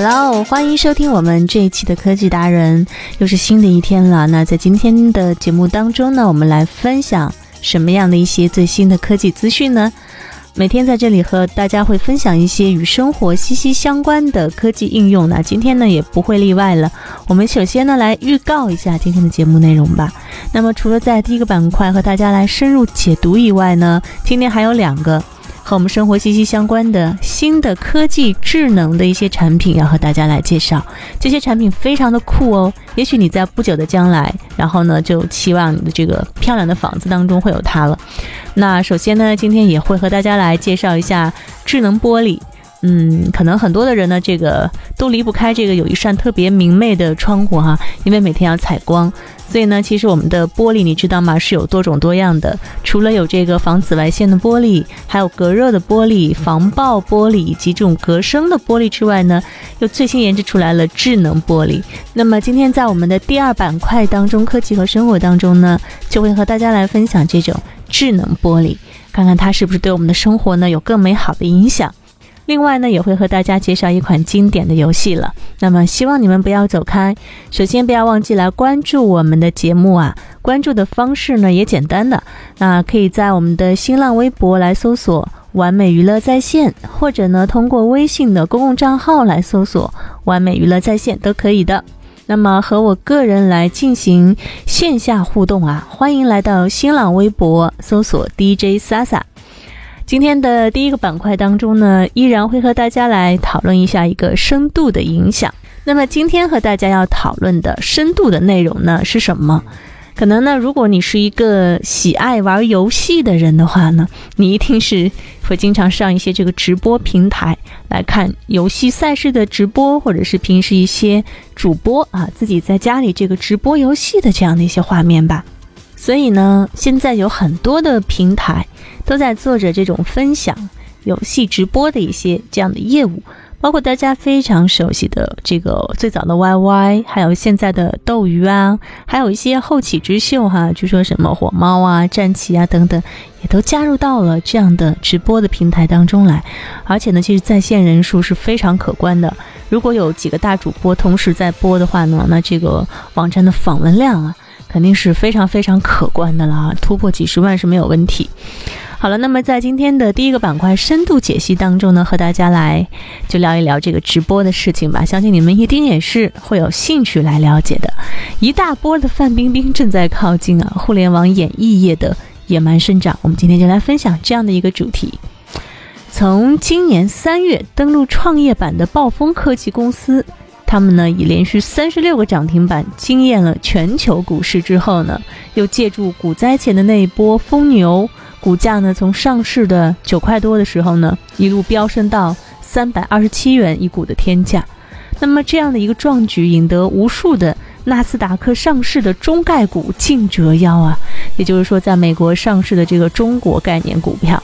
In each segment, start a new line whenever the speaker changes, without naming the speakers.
Hello，欢迎收听我们这一期的科技达人，又是新的一天了。那在今天的节目当中呢，我们来分享什么样的一些最新的科技资讯呢？每天在这里和大家会分享一些与生活息息相关的科技应用，那今天呢也不会例外了。我们首先呢来预告一下今天的节目内容吧。那么除了在第一个板块和大家来深入解读以外呢，今天还有两个。和我们生活息息相关的新的科技智能的一些产品要和大家来介绍，这些产品非常的酷哦。也许你在不久的将来，然后呢就期望你的这个漂亮的房子当中会有它了。那首先呢，今天也会和大家来介绍一下智能玻璃。嗯，可能很多的人呢，这个都离不开这个有一扇特别明媚的窗户哈，因为每天要采光。所以呢，其实我们的玻璃你知道吗？是有多种多样的。除了有这个防紫外线的玻璃，还有隔热的玻璃、防爆玻璃以及这种隔声的玻璃之外呢，又最新研制出来了智能玻璃。那么今天在我们的第二板块当中，科技和生活当中呢，就会和大家来分享这种智能玻璃，看看它是不是对我们的生活呢有更美好的影响。另外呢，也会和大家介绍一款经典的游戏了。那么，希望你们不要走开。首先，不要忘记来关注我们的节目啊！关注的方式呢也简单的，那可以在我们的新浪微博来搜索“完美娱乐在线”，或者呢通过微信的公共账号来搜索“完美娱乐在线”都可以的。那么，和我个人来进行线下互动啊，欢迎来到新浪微博搜索 DJ Sasa。今天的第一个板块当中呢，依然会和大家来讨论一下一个深度的影响。那么今天和大家要讨论的深度的内容呢是什么？可能呢，如果你是一个喜爱玩游戏的人的话呢，你一定是会经常上一些这个直播平台来看游戏赛事的直播，或者是平时一些主播啊自己在家里这个直播游戏的这样的一些画面吧。所以呢，现在有很多的平台都在做着这种分享游戏直播的一些这样的业务，包括大家非常熟悉的这个最早的 YY，还有现在的斗鱼啊，还有一些后起之秀哈，据说什么火猫啊、战旗啊等等，也都加入到了这样的直播的平台当中来。而且呢，其实在线人数是非常可观的。如果有几个大主播同时在播的话呢，那这个网站的访问量啊。肯定是非常非常可观的了，突破几十万是没有问题。好了，那么在今天的第一个板块深度解析当中呢，和大家来就聊一聊这个直播的事情吧。相信你们一定也是会有兴趣来了解的。一大波的范冰冰正在靠近啊，互联网演艺业的野蛮生长。我们今天就来分享这样的一个主题。从今年三月登陆创业板的暴风科技公司。他们呢，以连续三十六个涨停板惊艳了全球股市之后呢，又借助股灾前的那一波疯牛，股价呢从上市的九块多的时候呢，一路飙升到三百二十七元一股的天价。那么这样的一个壮举，引得无数的纳斯达克上市的中概股竞折腰啊，也就是说，在美国上市的这个中国概念股票，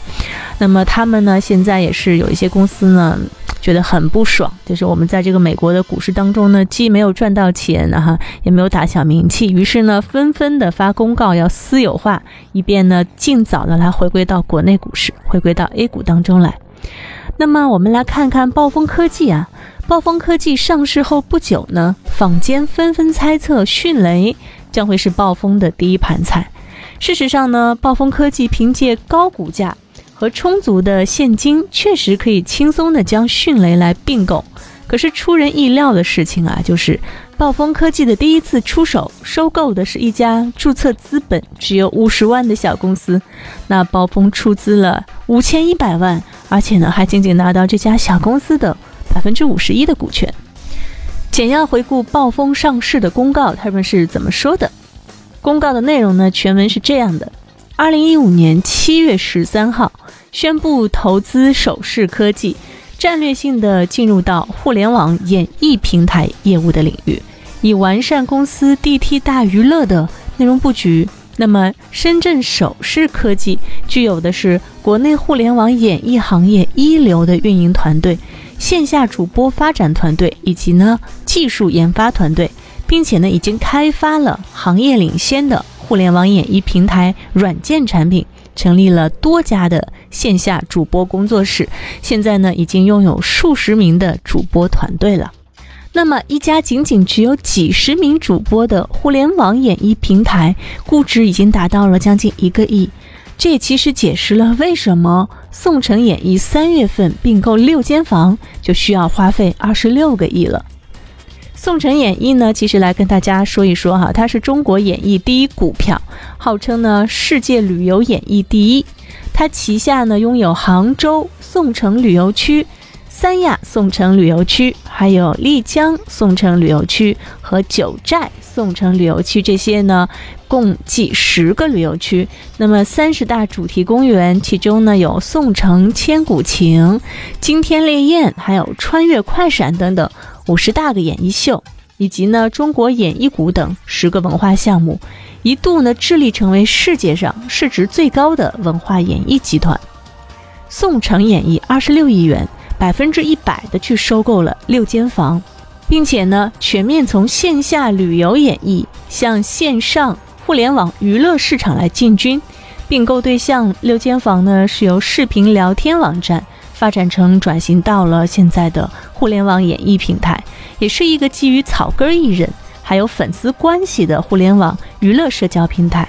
那么他们呢，现在也是有一些公司呢。觉得很不爽，就是我们在这个美国的股市当中呢，既没有赚到钱哈，也没有打响名气，于是呢，纷纷的发公告要私有化，以便呢，尽早的来回归到国内股市，回归到 A 股当中来。那么我们来看看暴风科技啊，暴风科技上市后不久呢，坊间纷纷猜测迅雷将会是暴风的第一盘菜。事实上呢，暴风科技凭借高股价。和充足的现金，确实可以轻松的将迅雷来并购。可是出人意料的事情啊，就是暴风科技的第一次出手收购的是一家注册资本只有五十万的小公司。那暴风出资了五千一百万，而且呢，还仅仅拿到这家小公司的百分之五十一的股权。简要回顾暴风上市的公告，他们是怎么说的？公告的内容呢？全文是这样的。二零一五年七月十三号，宣布投资首饰科技，战略性的进入到互联网演艺平台业务的领域，以完善公司 DT 大娱乐的内容布局。那么，深圳首饰科技具有的是国内互联网演艺行业一流的运营团队、线下主播发展团队以及呢技术研发团队，并且呢已经开发了行业领先的互联网演艺平台软件产品，成立了多家的线下主播工作室，现在呢已经拥有数十名的主播团队了。那么，一家仅仅只有几十名主播的互联网演艺平台，估值已经达到了将近一个亿。这也其实解释了为什么宋城演艺三月份并购六间房就需要花费二十六个亿了。宋城演艺呢，其实来跟大家说一说哈，它是中国演艺第一股票，号称呢世界旅游演艺第一。它旗下呢拥有杭州宋城旅游区。三亚宋城旅游区，还有丽江宋城旅游区和九寨宋城旅游区，这些呢共计十个旅游区。那么三十大主题公园，其中呢有宋城千古情、惊天烈焰，还有穿越快闪等等五十大个演艺秀，以及呢中国演艺谷等十个文化项目，一度呢致力成为世界上市值最高的文化演艺集团。宋城演艺二十六亿元。百分之一百的去收购了六间房，并且呢，全面从线下旅游演艺向线上互联网娱乐市场来进军。并购对象六间房呢，是由视频聊天网站发展成转型到了现在的互联网演艺平台，也是一个基于草根艺人还有粉丝关系的互联网娱乐社交平台。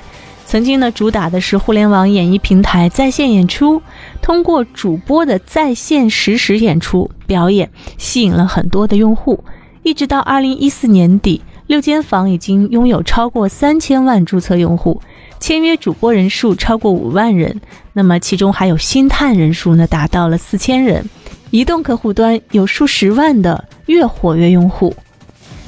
曾经呢，主打的是互联网演艺平台在线演出，通过主播的在线实时演出表演，吸引了很多的用户。一直到二零一四年底，六间房已经拥有超过三千万注册用户，签约主播人数超过五万人。那么其中还有星探人数呢，达到了四千人。移动客户端有数十万的月活跃用户。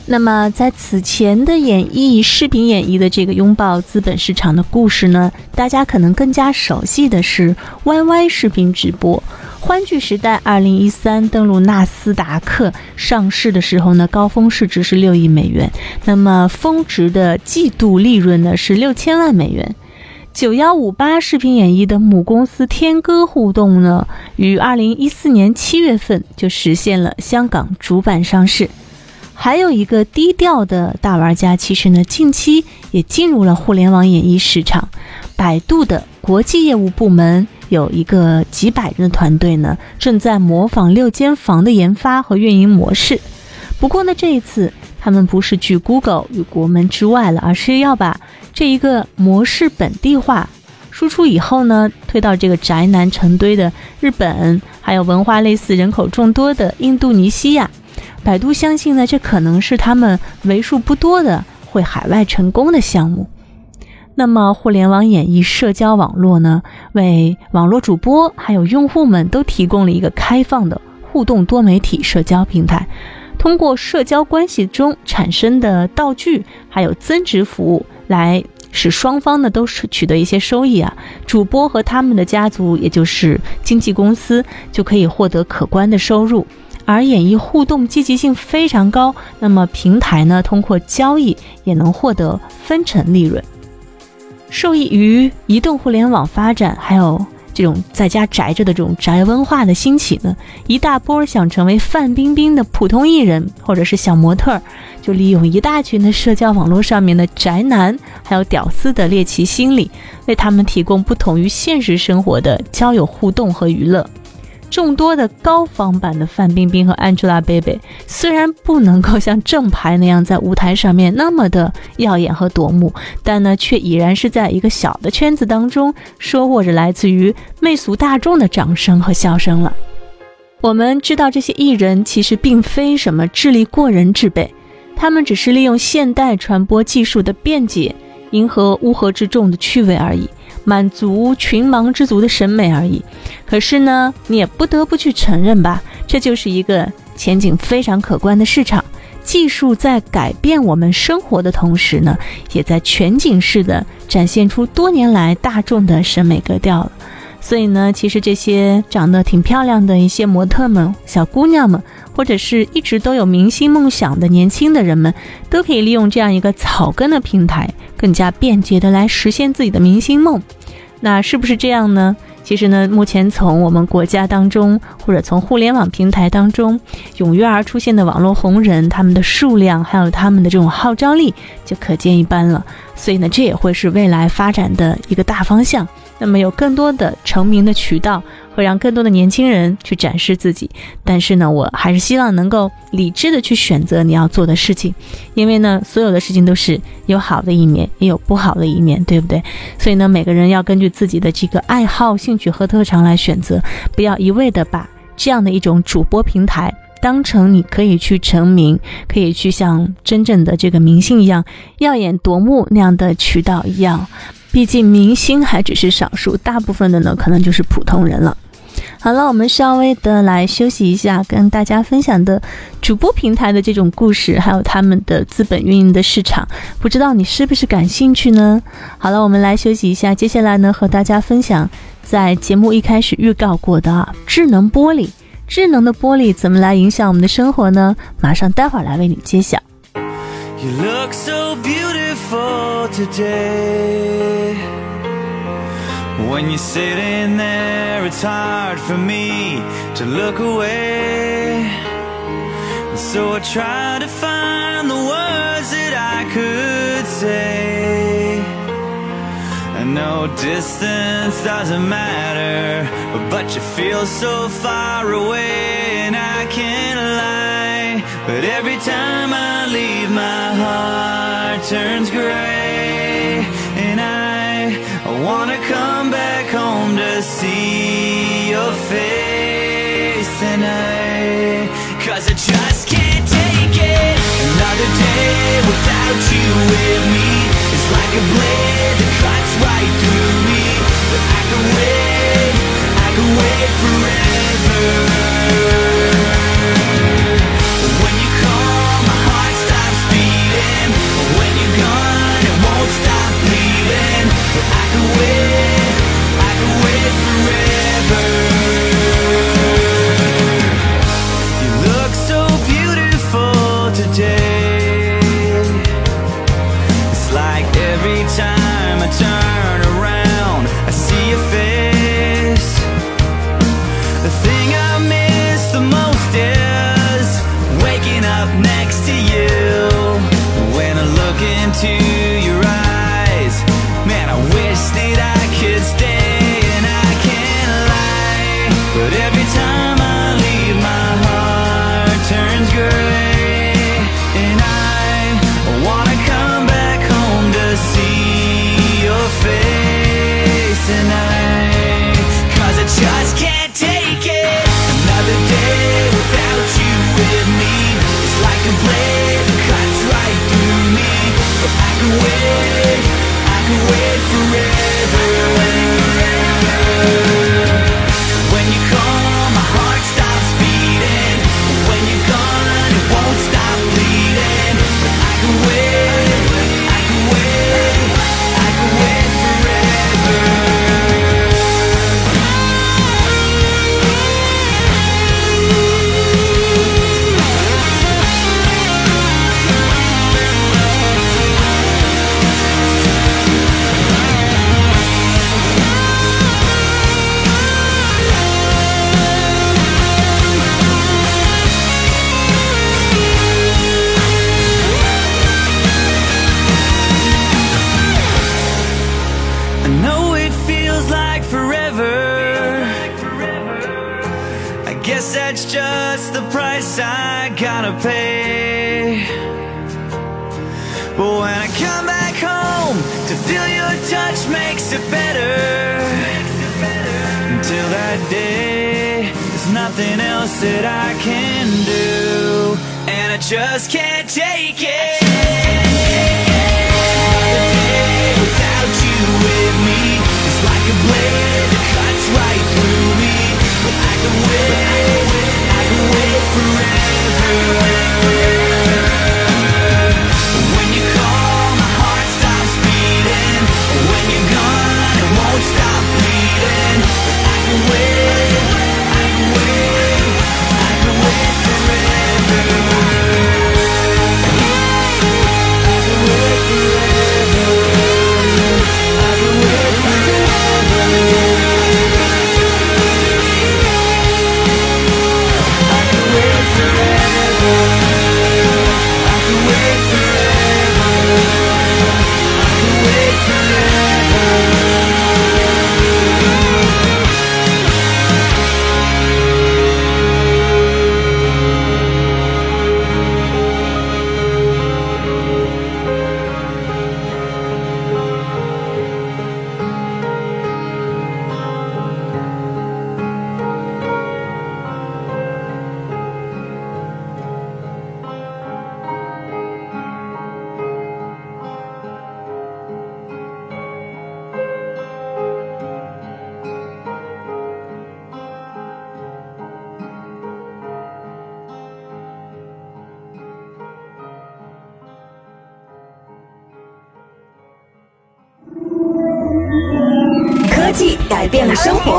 那么，在此前的演绎视频演绎的这个拥抱资本市场的故事呢，大家可能更加熟悉的是 YY 视频直播。欢聚时代二零一三登陆纳斯达克上市的时候呢，高峰市值是六亿美元，那么峰值的季度利润呢是六千万美元。九幺五八视频演绎的母公司天歌互动呢，于二零一四年七月份就实现了香港主板上市。还有一个低调的大玩家，其实呢，近期也进入了互联网演艺市场。百度的国际业务部门有一个几百人的团队呢，正在模仿六间房的研发和运营模式。不过呢，这一次他们不是去 Google 与国门之外了，而是要把这一个模式本地化输出以后呢，推到这个宅男成堆的日本，还有文化类似、人口众多的印度尼西亚。百度相信呢，这可能是他们为数不多的会海外成功的项目。那么，互联网演绎社交网络呢，为网络主播还有用户们都提供了一个开放的互动多媒体社交平台。通过社交关系中产生的道具还有增值服务，来使双方呢都是取得一些收益啊。主播和他们的家族，也就是经纪公司，就可以获得可观的收入。而演绎互动积极性非常高，那么平台呢，通过交易也能获得分成利润。受益于移动互联网发展，还有这种在家宅着的这种宅文化的兴起呢，一大波想成为范冰冰的普通艺人或者是小模特，就利用一大群的社交网络上面的宅男还有屌丝的猎奇心理，为他们提供不同于现实生活的交友互动和娱乐。众多的高仿版的范冰冰和 Angelababy，虽然不能够像正牌那样在舞台上面那么的耀眼和夺目，但呢，却已然是在一个小的圈子当中收获着来自于媚俗大众的掌声和笑声了。我们知道，这些艺人其实并非什么智力过人之辈，他们只是利用现代传播技术的便捷，迎合乌合之众的趣味而已。满足群盲之族的审美而已。可是呢，你也不得不去承认吧，这就是一个前景非常可观的市场。技术在改变我们生活的同时呢，也在全景式的展现出多年来大众的审美格调了。所以呢，其实这些长得挺漂亮的一些模特们、小姑娘们，或者是一直都有明星梦想的年轻的人们，都可以利用这样一个草根的平台，更加便捷的来实现自己的明星梦。那是不是这样呢？其实呢，目前从我们国家当中，或者从互联网平台当中踊跃而出现的网络红人，他们的数量还有他们的这种号召力，就可见一斑了。所以呢，这也会是未来发展的一个大方向。那么有更多的成名的渠道，会让更多的年轻人去展示自己。但是呢，我还是希望能够理智的去选择你要做的事情，因为呢，所有的事情都是有好的一面，也有不好的一面，对不对？所以呢，每个人要根据自己的这个爱好、兴趣和特长来选择，不要一味的把这样的一种主播平台当成你可以去成名、可以去像真正的这个明星一样耀眼夺目那样的渠道一样。毕竟明星还只是少数，大部分的呢可能就是普通人了。好了，我们稍微的来休息一下，跟大家分享的主播平台的这种故事，还有他们的资本运营的市场，不知道你是不是感兴趣呢？好了，我们来休息一下，接下来呢和大家分享在节目一开始预告过的啊智能玻璃，智能的玻璃怎么来影响我们的生活呢？马上待会儿来为你揭晓。
You look so beautiful today. When you're sitting there, it's hard for me to look away. And so I try to find the words that I could say. I know distance doesn't matter, but you feel so far away, and I. But every time I leave, my heart turns gray, and I, I wanna come back home to see your face, and cause I just can't take it. Another day without you with me, it's like a blade that cuts right through me. But I can wait, I can wait forever. The price I gotta pay. But when I come back home to feel your touch makes it better. Until that day, there's nothing else that I can do. And I just can't take it. Without you with me It's like a blade that cuts right through me But I can wait, away forever.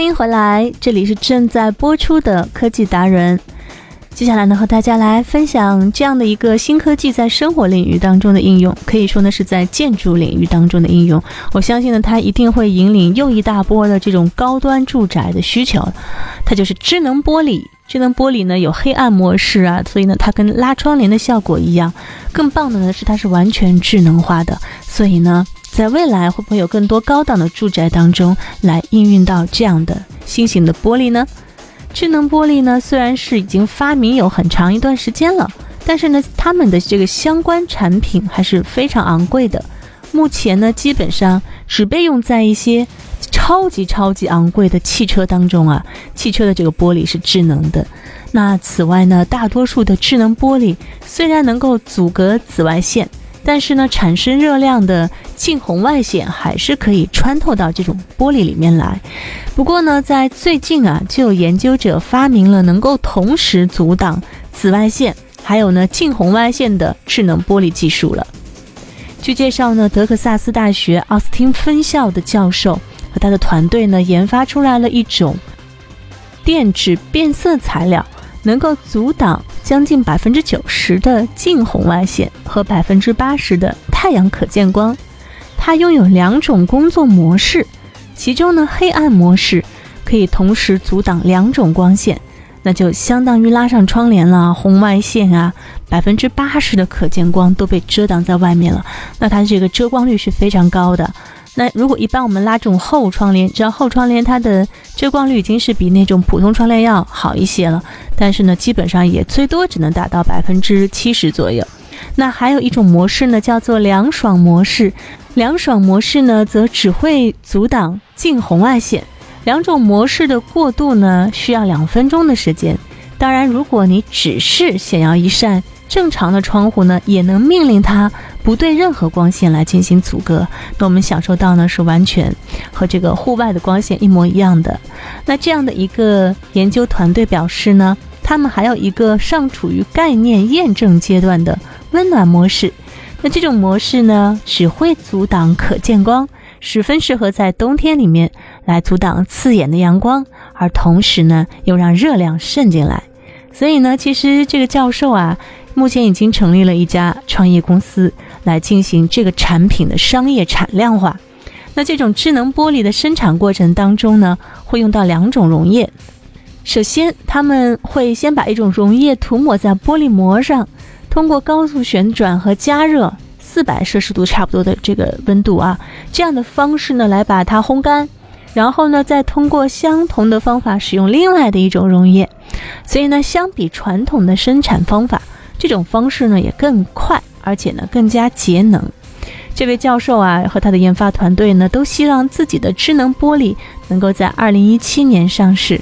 欢迎回来，这里是正在播出的科技达人。接下来呢，和大家来分享这样的一个新科技在生活领域当中的应用，可以说呢是在建筑领域当中的应用。我相信呢，它一定会引领又一大波的这种高端住宅的需求。它就是智能玻璃。智能玻璃呢有黑暗模式啊，所以呢它跟拉窗帘的效果一样。更棒的呢是它是完全智能化的，所以呢。在未来会不会有更多高档的住宅当中来应用到这样的新型的玻璃呢？智能玻璃呢，虽然是已经发明有很长一段时间了，但是呢，他们的这个相关产品还是非常昂贵的。目前呢，基本上只被用在一些超级超级昂贵的汽车当中啊，汽车的这个玻璃是智能的。那此外呢，大多数的智能玻璃虽然能够阻隔紫外线。但是呢，产生热量的近红外线还是可以穿透到这种玻璃里面来。不过呢，在最近啊，就有研究者发明了能够同时阻挡紫外线还有呢近红外线的智能玻璃技术了。据介绍呢，德克萨斯大学奥斯汀分校的教授和他的团队呢，研发出来了一种电子变色材料。能够阻挡将近百分之九十的近红外线和百分之八十的太阳可见光。它拥有两种工作模式，其中呢，黑暗模式可以同时阻挡两种光线，那就相当于拉上窗帘了，红外线啊，百分之八十的可见光都被遮挡在外面了。那它这个遮光率是非常高的。那如果一般我们拉这种厚窗帘，只要厚窗帘它的遮光率已经是比那种普通窗帘要好一些了，但是呢，基本上也最多只能达到百分之七十左右。那还有一种模式呢，叫做凉爽模式。凉爽模式呢，则只会阻挡近红外线。两种模式的过渡呢，需要两分钟的时间。当然，如果你只是想要一扇正常的窗户呢，也能命令它。不对任何光线来进行阻隔，那我们享受到呢是完全和这个户外的光线一模一样的。那这样的一个研究团队表示呢，他们还有一个尚处于概念验证阶段的温暖模式。那这种模式呢，只会阻挡可见光，十分适合在冬天里面来阻挡刺眼的阳光，而同时呢又让热量渗进来。所以呢，其实这个教授啊。目前已经成立了一家创业公司来进行这个产品的商业产量化。那这种智能玻璃的生产过程当中呢，会用到两种溶液。首先，他们会先把一种溶液涂抹在玻璃膜上，通过高速旋转和加热四百摄氏度差不多的这个温度啊，这样的方式呢来把它烘干，然后呢再通过相同的方法使用另外的一种溶液。所以呢，相比传统的生产方法。这种方式呢也更快，而且呢更加节能。这位教授啊和他的研发团队呢都希望自己的智能玻璃能够在二零一七年上市。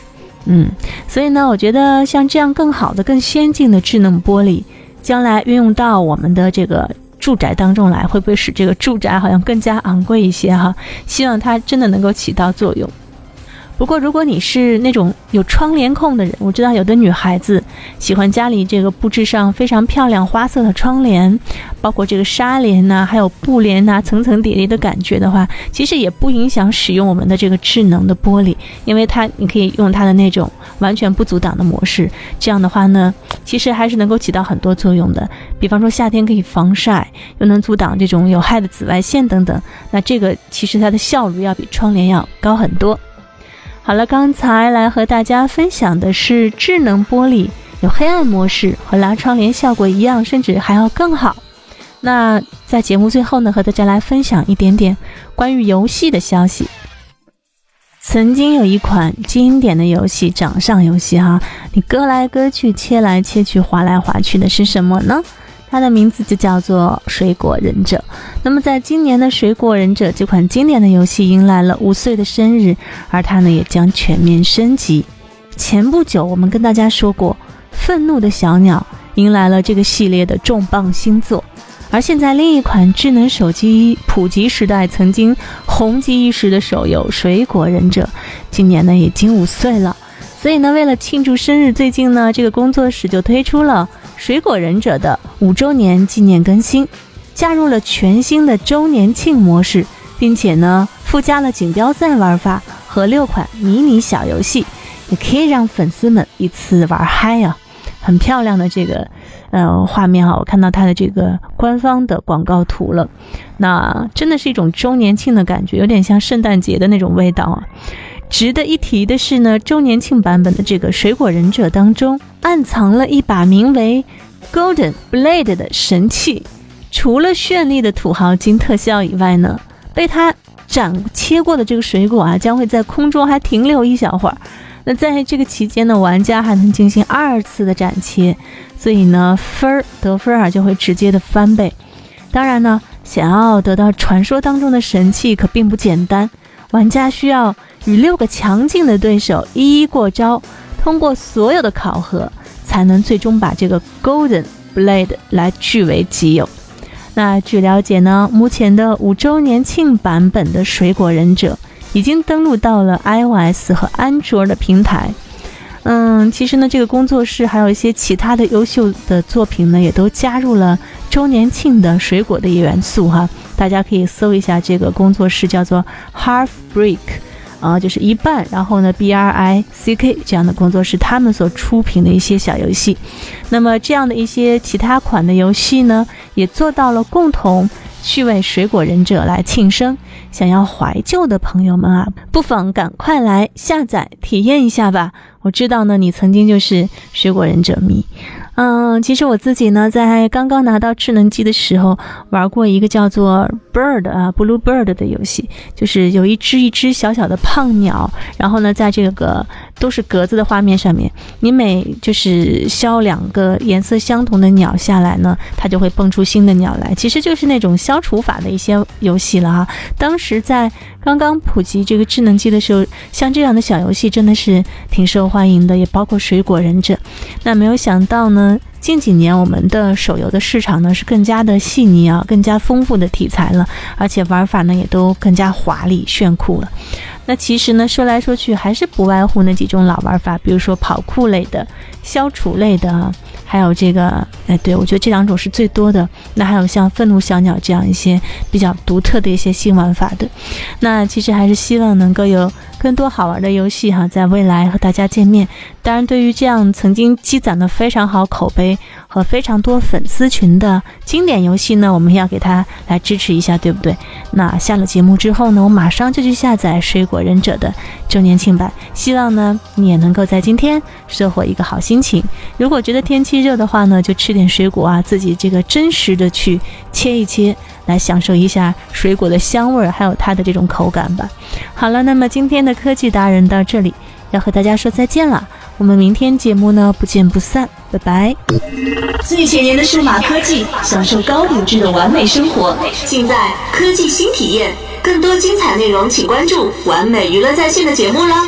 嗯，所以呢，我觉得像这样更好的、更先进的智能玻璃，将来运用到我们的这个住宅当中来，会不会使这个住宅好像更加昂贵一些哈？希望它真的能够起到作用。不过，如果你是那种有窗帘控的人，我知道有的女孩子喜欢家里这个布置上非常漂亮花色的窗帘，包括这个纱帘呐，还有布帘呐，层层叠叠的感觉的话，其实也不影响使用我们的这个智能的玻璃，因为它你可以用它的那种完全不阻挡的模式，这样的话呢，其实还是能够起到很多作用的。比方说夏天可以防晒，又能阻挡这种有害的紫外线等等，那这个其实它的效率要比窗帘要高很多。好了，刚才来和大家分享的是智能玻璃，有黑暗模式，和拉窗帘效果一样，甚至还要更好。那在节目最后呢，和大家来分享一点点关于游戏的消息。曾经有一款经典的游戏，掌上游戏哈，你割来割去，切来切去，划来划去的是什么呢？它的名字就叫做《水果忍者》。那么在今年的《水果忍者》这款经典的游戏迎来了五岁的生日，而它呢也将全面升级。前不久我们跟大家说过，《愤怒的小鸟》迎来了这个系列的重磅新作。而现在，另一款智能手机普及时代曾经红极一时的手游《水果忍者》，今年呢已经五岁了。所以呢，为了庆祝生日，最近呢，这个工作室就推出了《水果忍者》的五周年纪念更新，加入了全新的周年庆模式，并且呢，附加了锦标赛玩法和六款迷你小游戏，也可以让粉丝们一次玩嗨啊！很漂亮的这个。呃，画面哈，我看到它的这个官方的广告图了，那真的是一种周年庆的感觉，有点像圣诞节的那种味道啊。值得一提的是呢，周年庆版本的这个水果忍者当中，暗藏了一把名为 Golden Blade 的神器。除了绚丽的土豪金特效以外呢，被它斩切过的这个水果啊，将会在空中还停留一小会儿。那在这个期间呢，玩家还能进行二次的斩切。所以呢，分儿得分啊就会直接的翻倍。当然呢，想要得到传说当中的神器可并不简单，玩家需要与六个强劲的对手一一过招，通过所有的考核，才能最终把这个 Golden Blade 来据为己有。那据了解呢，目前的五周年庆版本的水果忍者已经登陆到了 iOS 和安卓的平台。嗯，其实呢，这个工作室还有一些其他的优秀的作品呢，也都加入了周年庆的水果的元素哈。大家可以搜一下这个工作室，叫做 Half Break 啊，就是一半，然后呢 B R I C K 这样的工作室，他们所出品的一些小游戏。那么这样的一些其他款的游戏呢，也做到了共同去为水果忍者来庆生。想要怀旧的朋友们啊，不妨赶快来下载体验一下吧。我知道呢，你曾经就是水果忍者迷。嗯，其实我自己呢，在刚刚拿到智能机的时候，玩过一个叫做 Bird 啊，Blue Bird 的游戏，就是有一只一只小小的胖鸟，然后呢，在这个都是格子的画面上面，你每就是消两个颜色相同的鸟下来呢，它就会蹦出新的鸟来，其实就是那种消除法的一些游戏了哈。当时在刚刚普及这个智能机的时候，像这样的小游戏真的是挺受欢迎的，也包括水果忍者。那没有想到呢。近几年，我们的手游的市场呢是更加的细腻啊，更加丰富的题材了，而且玩法呢也都更加华丽炫酷了。那其实呢，说来说去还是不外乎那几种老玩法，比如说跑酷类的、消除类的，还有这个，哎，对我觉得这两种是最多的。那还有像愤怒小鸟这样一些比较独特的一些新玩法的。那其实还是希望能够有。更多好玩的游戏哈，在未来和大家见面。当然，对于这样曾经积攒了非常好口碑和非常多粉丝群的经典游戏呢，我们要给它来支持一下，对不对？那下了节目之后呢，我马上就去下载《水果忍者》的周年庆版。希望呢，你也能够在今天收获一个好心情。如果觉得天气热的话呢，就吃点水果啊，自己这个真实的去切一切。来享受一下水果的香味儿，还有它的这种口感吧。好了，那么今天的科技达人到这里要和大家说再见了。我们明天节目呢不见不散，拜拜。
最前沿的数码科技，享受高品质的完美生活，尽在科技新体验。更多精彩内容，请关注完美娱乐在线的节目啦。